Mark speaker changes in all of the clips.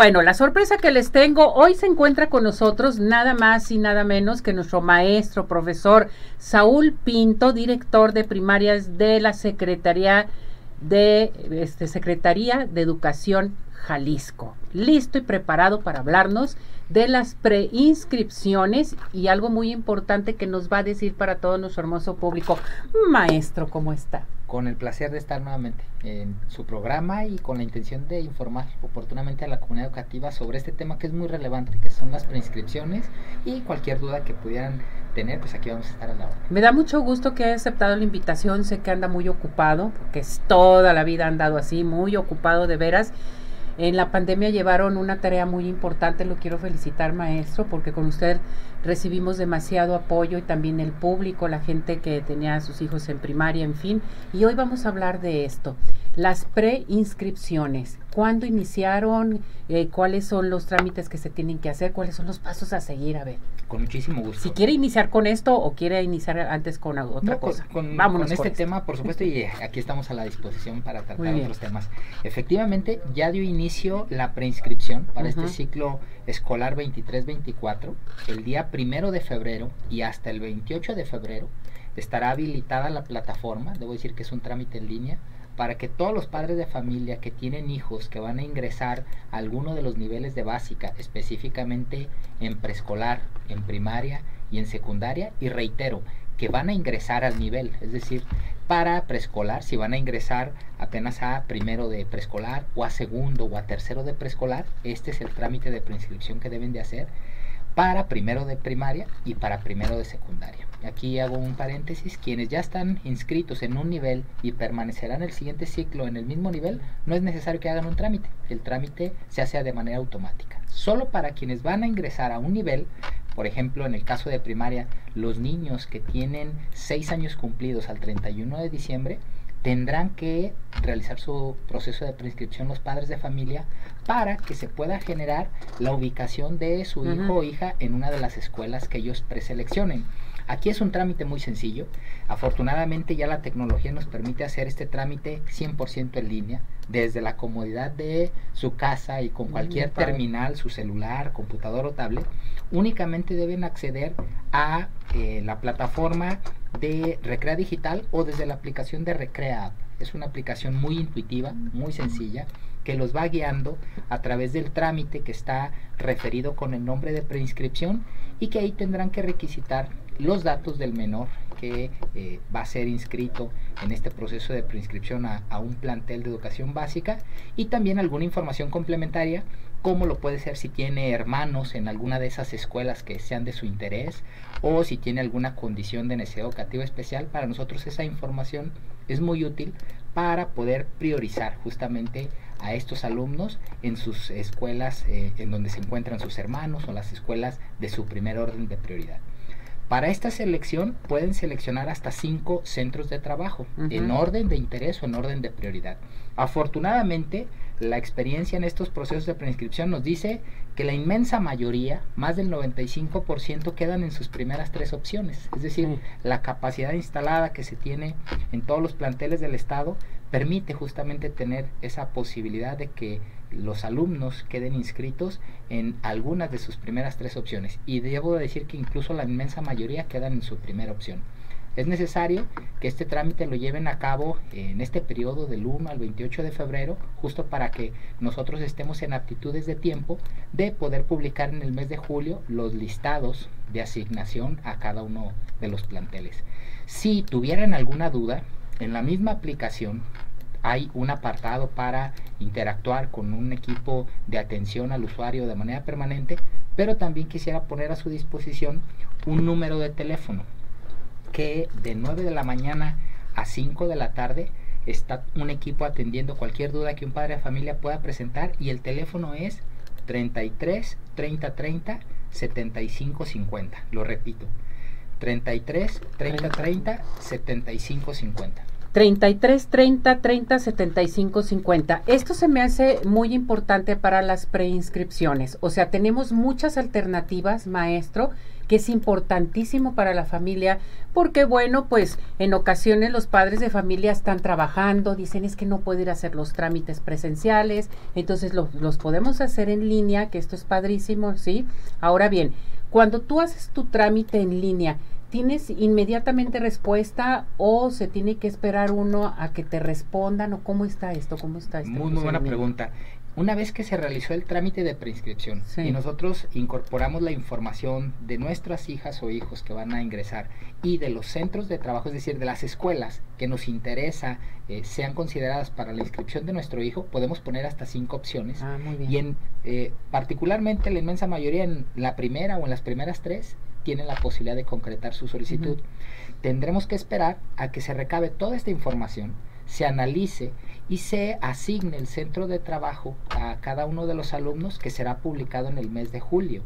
Speaker 1: Bueno, la sorpresa que les tengo, hoy se encuentra con nosotros nada más y nada menos que nuestro maestro, profesor Saúl Pinto, director de primarias de la Secretaría de este, Secretaría de Educación Jalisco. Listo y preparado para hablarnos de las preinscripciones y algo muy importante que nos va a decir para todo nuestro hermoso público. Maestro, ¿cómo está?
Speaker 2: Con el placer de estar nuevamente en su programa y con la intención de informar oportunamente a la comunidad educativa sobre este tema que es muy relevante, que son las preinscripciones y cualquier duda que pudieran tener, pues aquí vamos a estar a la hora.
Speaker 1: Me da mucho gusto que haya aceptado la invitación, sé que anda muy ocupado, porque es toda la vida andado así, muy ocupado de veras. En la pandemia llevaron una tarea muy importante, lo quiero felicitar maestro, porque con usted recibimos demasiado apoyo y también el público, la gente que tenía a sus hijos en primaria, en fin. Y hoy vamos a hablar de esto, las preinscripciones. ¿Cuándo iniciaron? Eh, ¿Cuáles son los trámites que se tienen que hacer? ¿Cuáles son los pasos a seguir? A ver.
Speaker 2: Con muchísimo gusto.
Speaker 1: Si quiere iniciar con esto o quiere iniciar antes con otra cosa.
Speaker 2: Con, Vámonos con este tema, por supuesto, y aquí estamos a la disposición para tratar otros temas. Efectivamente, ya dio inicio la preinscripción para este ciclo escolar 23-24. El día primero de febrero y hasta el 28 de febrero estará habilitada la plataforma. Debo decir que es un trámite en línea para que todos los padres de familia que tienen hijos que van a ingresar a alguno de los niveles de básica, específicamente en preescolar, en primaria y en secundaria, y reitero, que van a ingresar al nivel, es decir, para preescolar, si van a ingresar apenas a primero de preescolar o a segundo o a tercero de preescolar, este es el trámite de preinscripción que deben de hacer para primero de primaria y para primero de secundaria. Aquí hago un paréntesis, quienes ya están inscritos en un nivel y permanecerán el siguiente ciclo en el mismo nivel, no es necesario que hagan un trámite, el trámite se hace de manera automática. Solo para quienes van a ingresar a un nivel, por ejemplo, en el caso de primaria, los niños que tienen 6 años cumplidos al 31 de diciembre, tendrán que realizar su proceso de prescripción los padres de familia para que se pueda generar la ubicación de su hijo o hija en una de las escuelas que ellos preseleccionen. Aquí es un trámite muy sencillo. Afortunadamente ya la tecnología nos permite hacer este trámite 100% en línea, desde la comodidad de su casa y con cualquier terminal, su celular, computador o tablet. Únicamente deben acceder a eh, la plataforma de Recrea Digital o desde la aplicación de Recrea App. Es una aplicación muy intuitiva, muy sencilla, que los va guiando a través del trámite que está referido con el nombre de preinscripción y que ahí tendrán que requisitar los datos del menor que eh, va a ser inscrito en este proceso de preinscripción a, un plantel de educación básica y también alguna información complementaria como lo puede ser si tiene hermanos en alguna de esas escuelas que sean de su interés o si tiene alguna condición de necesidad educativa especial. Para nosotros esa información es muy útil para poder priorizar justamente a estos alumnos en sus escuelas eh, en donde se encuentran sus hermanos o las escuelas de su primer orden de prioridad. Para esta selección pueden seleccionar hasta cinco centros de trabajo en orden de interés o en orden de prioridad. Afortunadamente, la experiencia en estos procesos de preinscripción nos dice que la inmensa mayoría, más del 95%, quedan en sus primeras tres opciones. Es decir, la capacidad instalada que se tiene en todos los planteles del Estado permite justamente tener esa posibilidad de que los alumnos queden inscritos en algunas de sus primeras tres opciones y debo decir que incluso la inmensa mayoría quedan en su primera opción. Es necesario que este trámite lo lleven a cabo en este periodo del 1 al 28 de febrero, justo para que nosotros estemos en aptitudes de tiempo de poder publicar en el mes de julio los listados de asignación a cada uno de los planteles. Si tuvieran alguna duda, en la misma aplicación hay un apartado para interactuar con un equipo de atención al usuario de manera permanente, pero también quisiera poner a su disposición un número de teléfono que de 9 de la mañana a 5 de la tarde está un equipo atendiendo cualquier duda que un padre de familia pueda presentar y el teléfono es 33 30 30 75 50. Lo repito, 33 30 30 75 50.
Speaker 1: 33 30 30 75 50. Esto se me hace muy importante para las preinscripciones. O sea, tenemos muchas alternativas, maestro, que es importantísimo para la familia, porque bueno, pues en ocasiones los padres de familia están trabajando, dicen es que no puedo ir a hacer los trámites presenciales, entonces los podemos hacer en línea, que esto es padrísimo, ¿sí? Ahora bien, cuando tú haces tu trámite en línea, ¿tienes inmediatamente respuesta o se tiene que esperar uno a que te respondan o cómo está esto? ¿Cómo está
Speaker 2: este Muy, muy buena pregunta. Una vez que se realizó el trámite de preinscripción y nosotros incorporamos la información de nuestras hijas o hijos que van a ingresar y de los centros de trabajo, es decir, de las escuelas que nos interesa eh, sean consideradas para la inscripción de nuestro hijo, podemos poner hasta cinco opciones.
Speaker 1: Ah, muy bien.
Speaker 2: Y en, eh, particularmente la inmensa mayoría en la primera o en las primeras tres tienen la posibilidad de concretar su solicitud. Tendremos que esperar a que se recabe toda esta información se analice y se asigne el centro de trabajo a cada uno de los alumnos que será publicado en el mes de julio.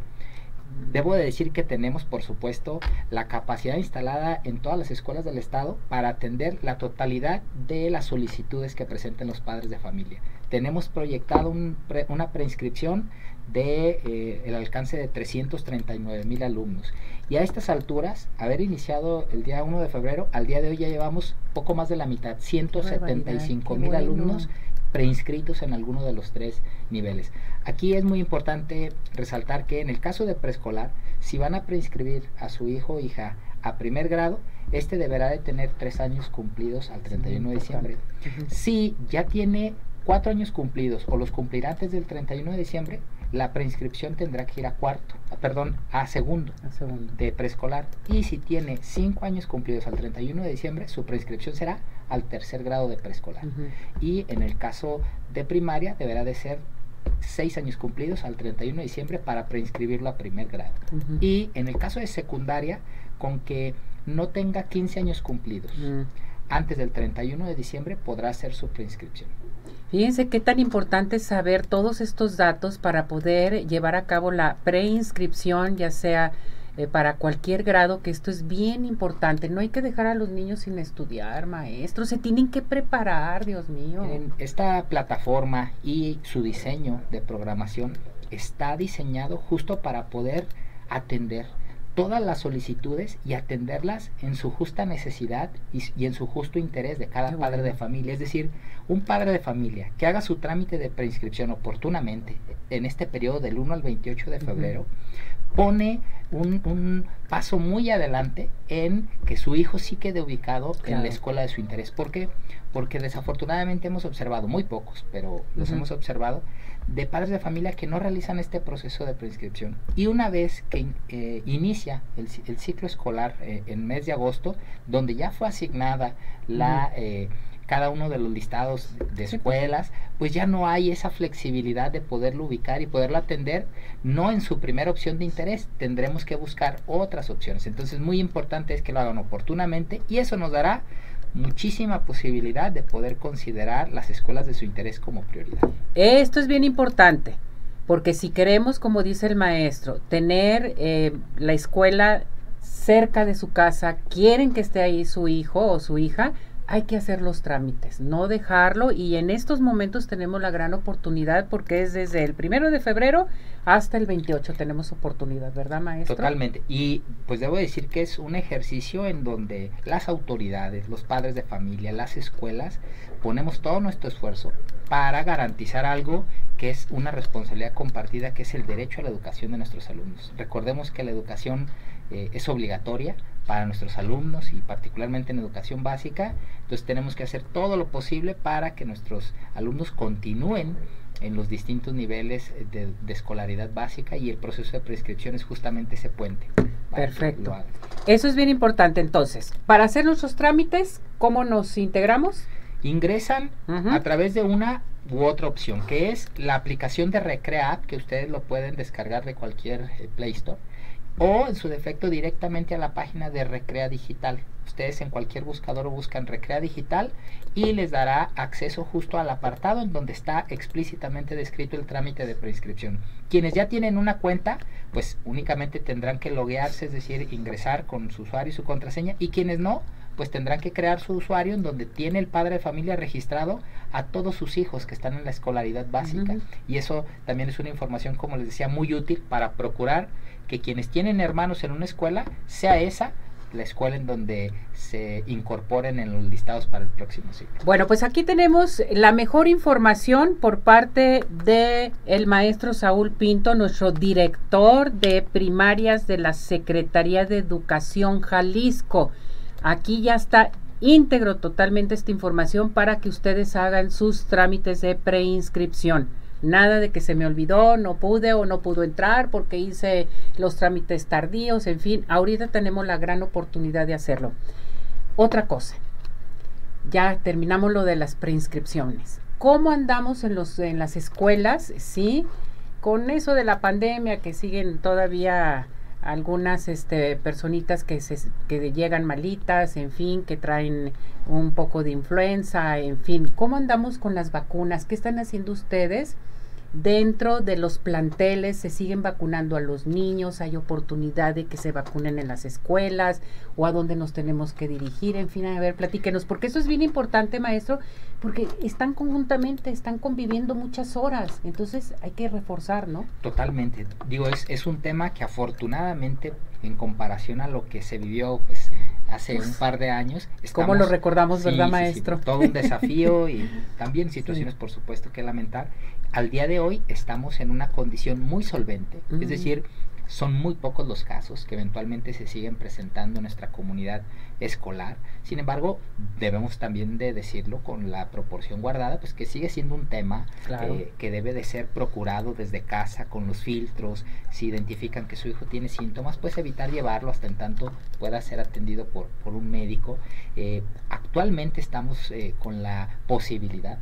Speaker 2: Debo de decir que tenemos, por supuesto, la capacidad instalada en todas las escuelas del Estado para atender la totalidad de las solicitudes que presenten los padres de familia. Tenemos proyectado una preinscripción de eh, el alcance de 339 mil alumnos. Y a estas alturas, haber iniciado el día 1 de febrero, al día de hoy ya llevamos poco más de la mitad, 175 mil alumnos preinscritos en alguno de los tres niveles. Aquí es muy importante resaltar que en el caso de preescolar, si van a preinscribir a su hijo o hija a primer grado, este deberá de tener tres años cumplidos al 31 de diciembre. Si ya tiene cuatro años cumplidos o los cumplirá antes del 31 de diciembre, la preinscripción tendrá que ir a cuarto, perdón, a segundo, de preescolar. Y si tiene cinco años cumplidos al 31 de diciembre, su preinscripción será al tercer grado de preescolar. Y en el caso de primaria, deberá de ser seis años cumplidos al 31 de diciembre para preinscribirlo a primer grado. Y en el caso de secundaria, con que no tenga 15 años cumplidos antes del 31 de diciembre, podrá hacer su preinscripción.
Speaker 1: Fíjense qué tan importante es saber todos estos datos para poder llevar a cabo la preinscripción, ya sea eh, para cualquier grado, que esto es bien importante. No hay que dejar a los niños sin estudiar, maestros, se tienen que preparar, Dios mío.
Speaker 2: En esta plataforma y su diseño de programación está diseñado justo para poder atender todas las solicitudes y atenderlas en su justa necesidad y, en su justo interés de cada padre de familia. Es decir, un padre de familia que haga su trámite de preinscripción oportunamente en este periodo del 1 al 28 de febrero, pone un, paso muy adelante en que su hijo sí quede ubicado en la escuela de su interés. ¿Por qué? Porque desafortunadamente hemos observado, muy pocos, pero los hemos observado, de padres de familia que no realizan este proceso de preinscripción. Y una vez que eh, inicia el, ciclo escolar eh, en mes de agosto, donde ya fue asignada la... Eh, cada uno de los listados de escuelas, pues ya no hay esa flexibilidad de poderlo ubicar y poderlo atender, no en su primera opción de interés, tendremos que buscar otras opciones. Entonces, muy importante es que lo hagan oportunamente y eso nos dará muchísima posibilidad de poder considerar las escuelas de su interés como prioridad.
Speaker 1: Esto es bien importante, porque si queremos, como dice el maestro, tener eh, la escuela cerca de su casa, quieren que esté ahí su hijo o su hija, hay que hacer los trámites, no dejarlo y en estos momentos tenemos la gran oportunidad porque es desde el primero de febrero hasta el 28 tenemos oportunidad, ¿verdad, maestro?
Speaker 2: Totalmente. Y pues debo decir que es un ejercicio en donde las autoridades, los padres de familia, las escuelas, ponemos todo nuestro esfuerzo para garantizar algo que es una responsabilidad compartida, que es el derecho a la educación de nuestros alumnos. Recordemos que la educación eh, es obligatoria para nuestros alumnos y particularmente en educación básica. Entonces tenemos que hacer todo lo posible para que nuestros alumnos continúen en los distintos niveles de, escolaridad básica y el proceso de prescripción es justamente ese puente.
Speaker 1: Perfecto. Eso es bien importante. Entonces, para hacer nuestros trámites, ¿cómo nos integramos?
Speaker 2: Ingresan a través de una u otra opción, que es la aplicación de Recrea App, que ustedes lo pueden descargar de cualquier eh, Play Store o en su defecto directamente a la página de Recrea Digital. Ustedes en cualquier buscador buscan Recrea Digital y les dará acceso justo al apartado en donde está explícitamente descrito el trámite de preinscripción. Quienes ya tienen una cuenta, pues únicamente tendrán que loguearse, es decir, ingresar con su usuario y su contraseña y quienes no, pues tendrán que crear su usuario en donde tiene el padre de familia registrado a todos sus hijos que están en la escolaridad básica. Y eso también es una información, como les decía, muy útil para procurar que quienes tienen hermanos en una escuela sea esa la escuela en donde se incorporen en los listados para el próximo ciclo.
Speaker 1: Bueno, pues aquí tenemos la mejor información por parte de el maestro Saúl Pinto, nuestro director de primarias de la Secretaría de Educación Jalisco. Aquí ya está íntegro totalmente esta información para que ustedes hagan sus trámites de preinscripción. Nada de que se me olvidó, no pude o no pudo entrar porque hice los trámites tardíos, en fin, ahorita tenemos la gran oportunidad de hacerlo. Otra cosa, ya terminamos lo de las preinscripciones. ¿Cómo andamos en, los, en las escuelas? Sí, con eso de la pandemia que siguen todavía algunas este, personitas que, se, que llegan malitas, en fin, que traen un poco de influenza, en fin. ¿Cómo andamos con las vacunas? ¿Qué están haciendo ustedes? Dentro de los planteles se siguen vacunando a los niños, hay oportunidad de que se vacunen en las escuelas o a dónde nos tenemos que dirigir, en fin, a ver, platíquenos, porque eso es bien importante, maestro, porque están conjuntamente, están conviviendo muchas horas, entonces hay que reforzar, ¿no?
Speaker 2: Totalmente, digo, es, es un tema que afortunadamente en comparación a lo que se vivió pues, hace un par de años.
Speaker 1: ¿Cómo lo recordamos, verdad, maestro?
Speaker 2: todo un desafío y también situaciones, por supuesto, que lamentar. Al día de hoy estamos en una condición muy solvente, es decir, son muy pocos los casos que eventualmente se siguen presentando en nuestra comunidad escolar. Sin embargo, debemos también de decirlo con la proporción guardada, pues que sigue siendo un tema eh, que debe de ser procurado desde casa con los filtros. Si identifican que su hijo tiene síntomas, pues evitar llevarlo hasta en tanto pueda ser atendido por, por un médico. Eh, actualmente estamos eh, con la posibilidad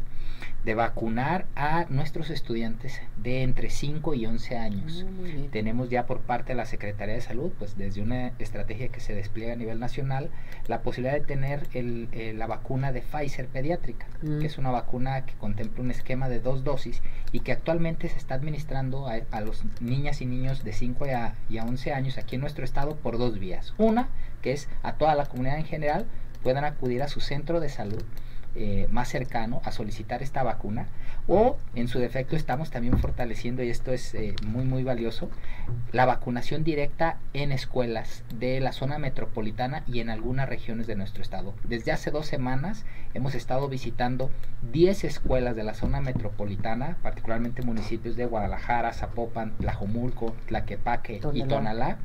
Speaker 2: de vacunar a nuestros estudiantes de entre 5 y 11 años. Ah, Tenemos ya por parte de la Secretaría de Salud, pues desde una estrategia que se despliega a nivel nacional, la posibilidad de tener el, eh, la vacuna de Pfizer pediátrica, mm. que es una vacuna que contempla un esquema de dos dosis y que actualmente se está administrando a, los niñas y niños de 5 a, y a 11 años aquí en nuestro estado por dos vías. Una, que es a toda la comunidad en general, puedan acudir a su centro de salud eh, más cercano a solicitar esta vacuna o en su defecto estamos también fortaleciendo y esto es eh, muy muy valioso la vacunación directa en escuelas de la zona metropolitana y en algunas regiones de nuestro estado. Desde hace dos semanas hemos estado visitando 10 escuelas de la zona metropolitana particularmente municipios de Guadalajara Zapopan Tlajomulco Tlaquepaque y Tonalá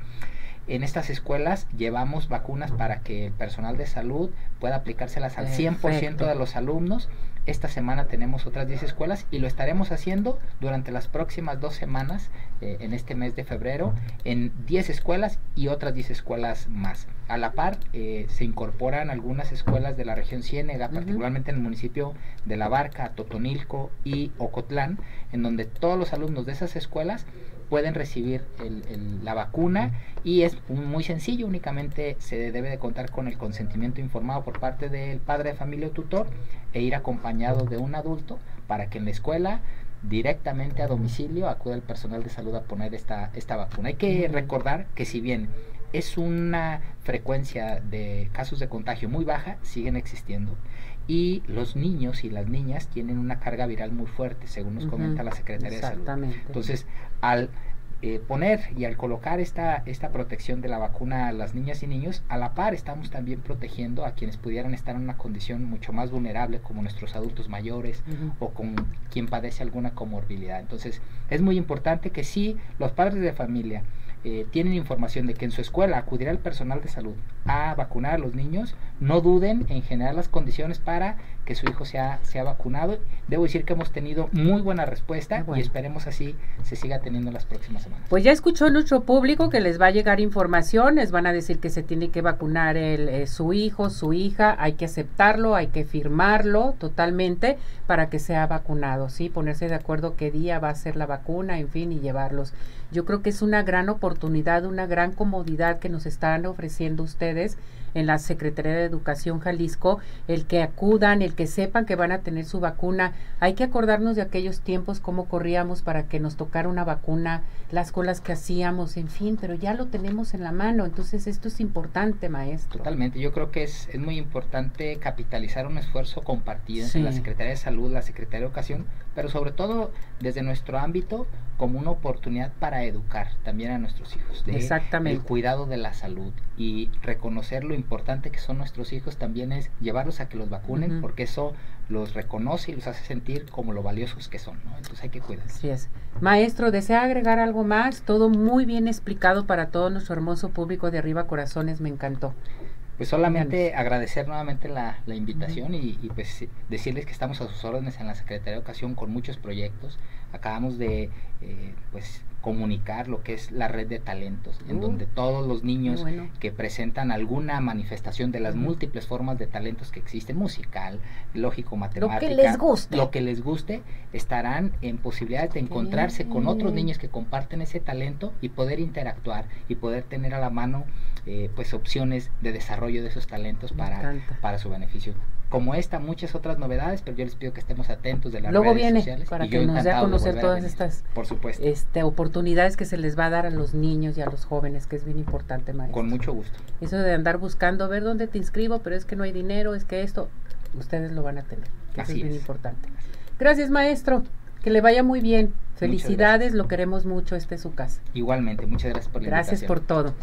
Speaker 2: en estas escuelas llevamos vacunas para que el personal de salud pueda aplicárselas al 100% de los alumnos. Esta semana tenemos otras 10 escuelas y lo estaremos haciendo durante las próximas dos semanas eh, en este mes de febrero en 10 escuelas y otras 10 escuelas más. A la par eh, se incorporan algunas escuelas de la región Ciénega, particularmente en el municipio de La Barca, Totonilco y Ocotlán, en donde todos los alumnos de esas escuelas pueden recibir la vacuna y es muy sencillo, únicamente se debe de contar con el consentimiento informado por parte del padre de familia o tutor e ir acompañado de un adulto para que en la escuela directamente a domicilio acuda el personal de salud a poner esta, esta vacuna. Hay que recordar que si bien es una frecuencia de casos de contagio muy baja, siguen existiendo. Y los niños y las niñas tienen una carga viral muy fuerte, según nos comenta la Secretaría de Salud. Entonces, al eh, poner y al colocar esta, esta protección de la vacuna a las niñas y niños, a la par estamos también protegiendo a quienes pudieran estar en una condición mucho más vulnerable, como nuestros adultos mayores o con quien padece alguna comorbilidad. Entonces, es muy importante que sí, los padres de familia, eh, tienen información de que en su escuela acudirá el personal de salud a vacunar a los niños, no duden en generar las condiciones para que su hijo sea, sea vacunado. Debo decir que hemos tenido muy buena respuesta y esperemos así se siga teniendo las próximas semanas.
Speaker 1: Pues ya escuchó nuestro público que les va a llegar información, les van a decir que se tiene que vacunar el, eh, su hijo, su hija, hay que aceptarlo, hay que firmarlo totalmente para que sea vacunado, ¿sí? Ponerse de acuerdo qué día va a ser la vacuna, en fin, y llevarlos. Yo creo que es una gran oportunidad, una gran comodidad que nos están ofreciendo ustedes en la Secretaría de Educación Jalisco, el que acudan, el que sepan que van a tener su vacuna. Hay que acordarnos de aquellos tiempos, cómo corríamos para que nos tocara una vacuna, las colas que hacíamos, en fin, pero ya lo tenemos en la mano. Entonces esto es importante, maestro.
Speaker 2: Totalmente, yo creo que es, es muy importante capitalizar un esfuerzo compartido entre la Secretaría de Salud, la Secretaría de Educación, pero sobre todo desde nuestro ámbito como una oportunidad para educar también a nuestros hijos de
Speaker 1: Exactamente.
Speaker 2: el cuidado de la salud y reconocer lo importante que son nuestros hijos también es llevarlos a que los vacunen porque eso los reconoce y los hace sentir como lo valiosos que son, ¿no? Entonces hay que cuidarlos.
Speaker 1: Así es. Maestro, ¿desea agregar algo más? Todo muy bien explicado para todo nuestro hermoso público de Arriba Corazones, me encantó.
Speaker 2: Pues solamente agradecer nuevamente la, la invitación y, y, pues decirles que estamos a sus órdenes en la Secretaría de Educación con muchos proyectos. Acabamos de eh, pues comunicar lo que es la red de talentos, en uh, donde todos los niños bueno. que presentan alguna manifestación de las uh -huh. múltiples formas de talentos que existen, musical, lógico, matemática,
Speaker 1: lo que les guste,
Speaker 2: lo que les guste estarán en posibilidades de encontrarse con otros niños que comparten ese talento y poder interactuar y poder tener a la mano eh, pues opciones de desarrollo de esos talentos para, para su beneficio como esta, muchas otras novedades, pero yo les pido que estemos atentos de las
Speaker 1: Luego
Speaker 2: redes
Speaker 1: viene
Speaker 2: sociales.
Speaker 1: para que nos dé a conocer todas estas
Speaker 2: por supuesto.
Speaker 1: Este, oportunidades que se les va a dar a los niños y a los jóvenes, que es bien importante, maestro.
Speaker 2: Con mucho gusto.
Speaker 1: Eso de andar buscando, ver dónde te inscribo, pero es que no hay dinero, es que esto, ustedes lo van a tener. Que
Speaker 2: Así
Speaker 1: eso es bien
Speaker 2: es.
Speaker 1: importante. Gracias, maestro. Que le vaya muy bien. Felicidades, lo queremos mucho. Este es su casa.
Speaker 2: Igualmente, muchas gracias por la
Speaker 1: Gracias
Speaker 2: invitación.
Speaker 1: por todo.